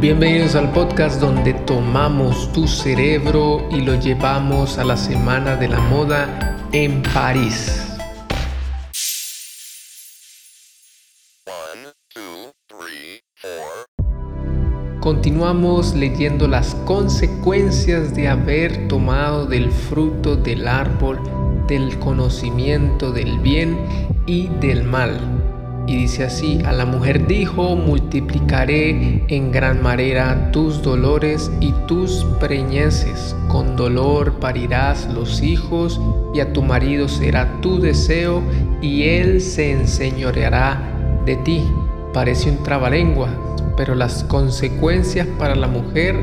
Bienvenidos al podcast donde tomamos tu cerebro y lo llevamos a la Semana de la Moda en París. Continuamos leyendo las consecuencias de haber tomado del fruto del árbol del conocimiento del bien y del mal. Y dice así, a la mujer dijo, multiplicaré en gran manera tus dolores y tus preñeces. Con dolor parirás los hijos y a tu marido será tu deseo y él se enseñoreará de ti. Parece un trabalengua, pero las consecuencias para la mujer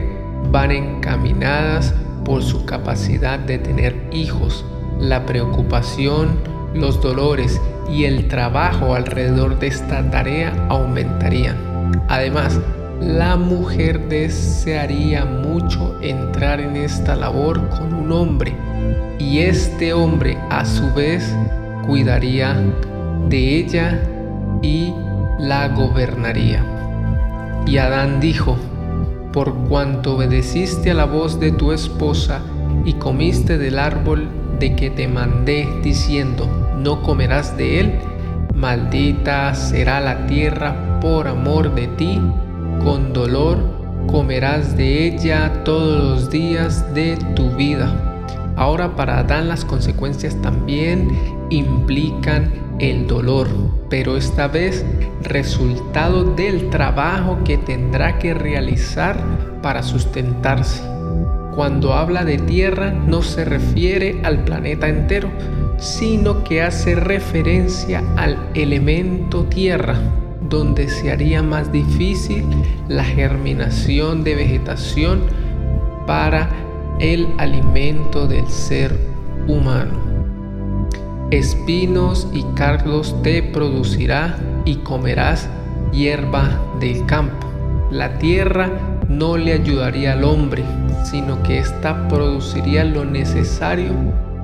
van encaminadas por su capacidad de tener hijos. La preocupación, los dolores y el trabajo alrededor de esta tarea aumentarían. Además, la mujer desearía mucho entrar en esta labor con un hombre y este hombre a su vez cuidaría de ella y la gobernaría. Y Adán dijo, por cuanto obedeciste a la voz de tu esposa y comiste del árbol de que te mandé diciendo, no comerás de él, maldita será la tierra por amor de ti, con dolor comerás de ella todos los días de tu vida. Ahora para Adán las consecuencias también implican el dolor, pero esta vez resultado del trabajo que tendrá que realizar para sustentarse. Cuando habla de tierra no se refiere al planeta entero, sino que hace referencia al elemento tierra, donde se haría más difícil la germinación de vegetación para el alimento del ser humano. Espinos y cardos te producirá y comerás hierba del campo. La tierra no le ayudaría al hombre, sino que ésta produciría lo necesario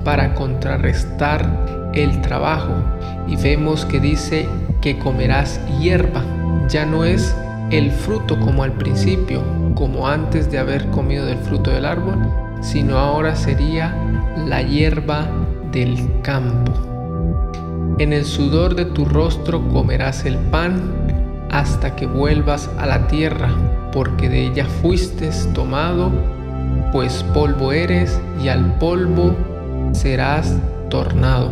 para contrarrestar el trabajo. Y vemos que dice que comerás hierba. Ya no es el fruto como al principio, como antes de haber comido del fruto del árbol, sino ahora sería la hierba del campo. En el sudor de tu rostro comerás el pan hasta que vuelvas a la tierra, porque de ella fuiste tomado, pues polvo eres y al polvo serás tornado.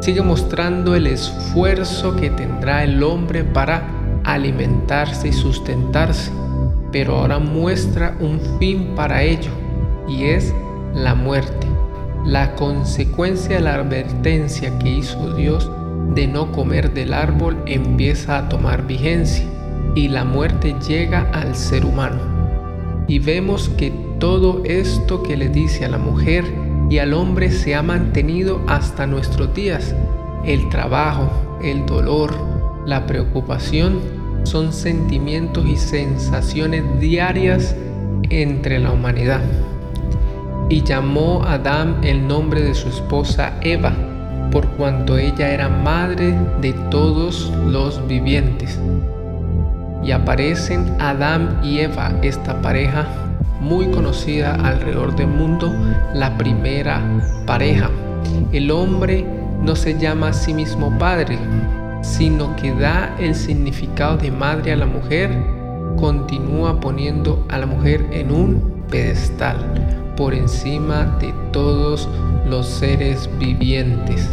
Sigue mostrando el esfuerzo que tendrá el hombre para alimentarse y sustentarse, pero ahora muestra un fin para ello, y es la muerte. La consecuencia de la advertencia que hizo Dios de no comer del árbol empieza a tomar vigencia y la muerte llega al ser humano. Y vemos que todo esto que le dice a la mujer y al hombre se ha mantenido hasta nuestros días. El trabajo, el dolor, la preocupación son sentimientos y sensaciones diarias entre la humanidad. Y llamó a Adán el nombre de su esposa Eva, por cuanto ella era madre de todos los vivientes. Y aparecen Adán y Eva, esta pareja muy conocida alrededor del mundo, la primera pareja. El hombre no se llama a sí mismo padre, sino que da el significado de madre a la mujer, continúa poniendo a la mujer en un pedestal por encima de todos los seres vivientes.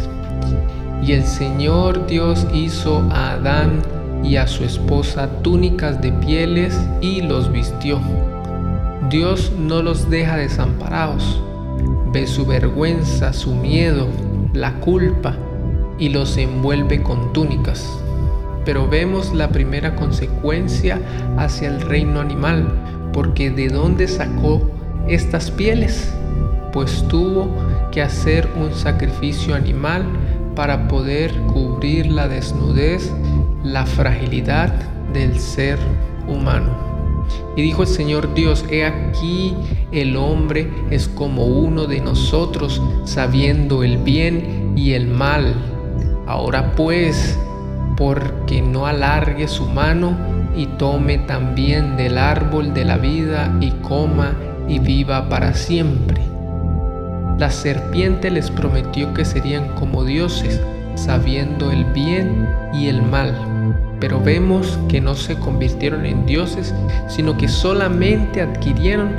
Y el Señor Dios hizo a Adán y a su esposa túnicas de pieles y los vistió. Dios no los deja desamparados. Ve su vergüenza, su miedo, la culpa y los envuelve con túnicas. Pero vemos la primera consecuencia hacia el reino animal, porque ¿de dónde sacó estas pieles? Pues tuvo que hacer un sacrificio animal para poder cubrir la desnudez, la fragilidad del ser humano. Y dijo el Señor Dios, he aquí el hombre es como uno de nosotros, sabiendo el bien y el mal. Ahora pues, porque no alargue su mano, y tome también del árbol de la vida y coma y viva para siempre. La serpiente les prometió que serían como dioses, sabiendo el bien y el mal. Pero vemos que no se convirtieron en dioses, sino que solamente adquirieron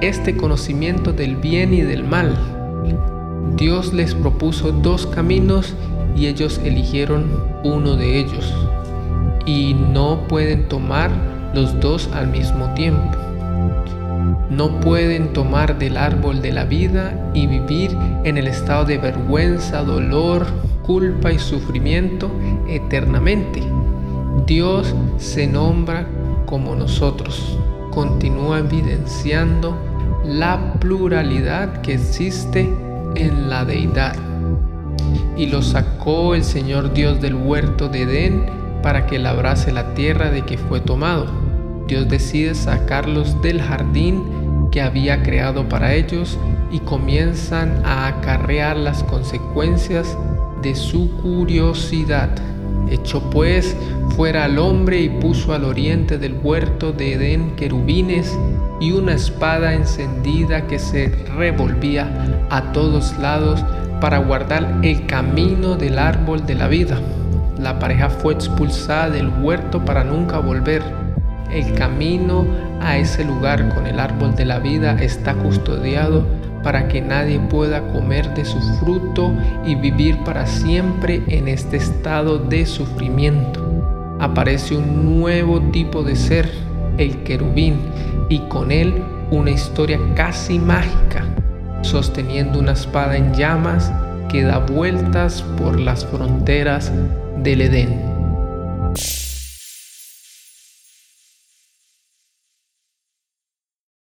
este conocimiento del bien y del mal. Dios les propuso dos caminos y ellos eligieron uno de ellos. Y no pueden tomar los dos al mismo tiempo. No pueden tomar del árbol de la vida y vivir en el estado de vergüenza, dolor, culpa y sufrimiento eternamente. Dios se nombra como nosotros. Continúa evidenciando la pluralidad que existe en la deidad. Y lo sacó el Señor Dios del huerto de Edén para que labrase la tierra de que fue tomado. Dios decide sacarlos del jardín que había creado para ellos y comienzan a acarrear las consecuencias de su curiosidad. Echó pues fuera al hombre y puso al oriente del huerto de Edén querubines y una espada encendida que se revolvía a todos lados para guardar el camino del árbol de la vida. La pareja fue expulsada del huerto para nunca volver. El camino a ese lugar con el árbol de la vida está custodiado para que nadie pueda comer de su fruto y vivir para siempre en este estado de sufrimiento. Aparece un nuevo tipo de ser, el querubín, y con él una historia casi mágica, sosteniendo una espada en llamas que da vueltas por las fronteras del Edén.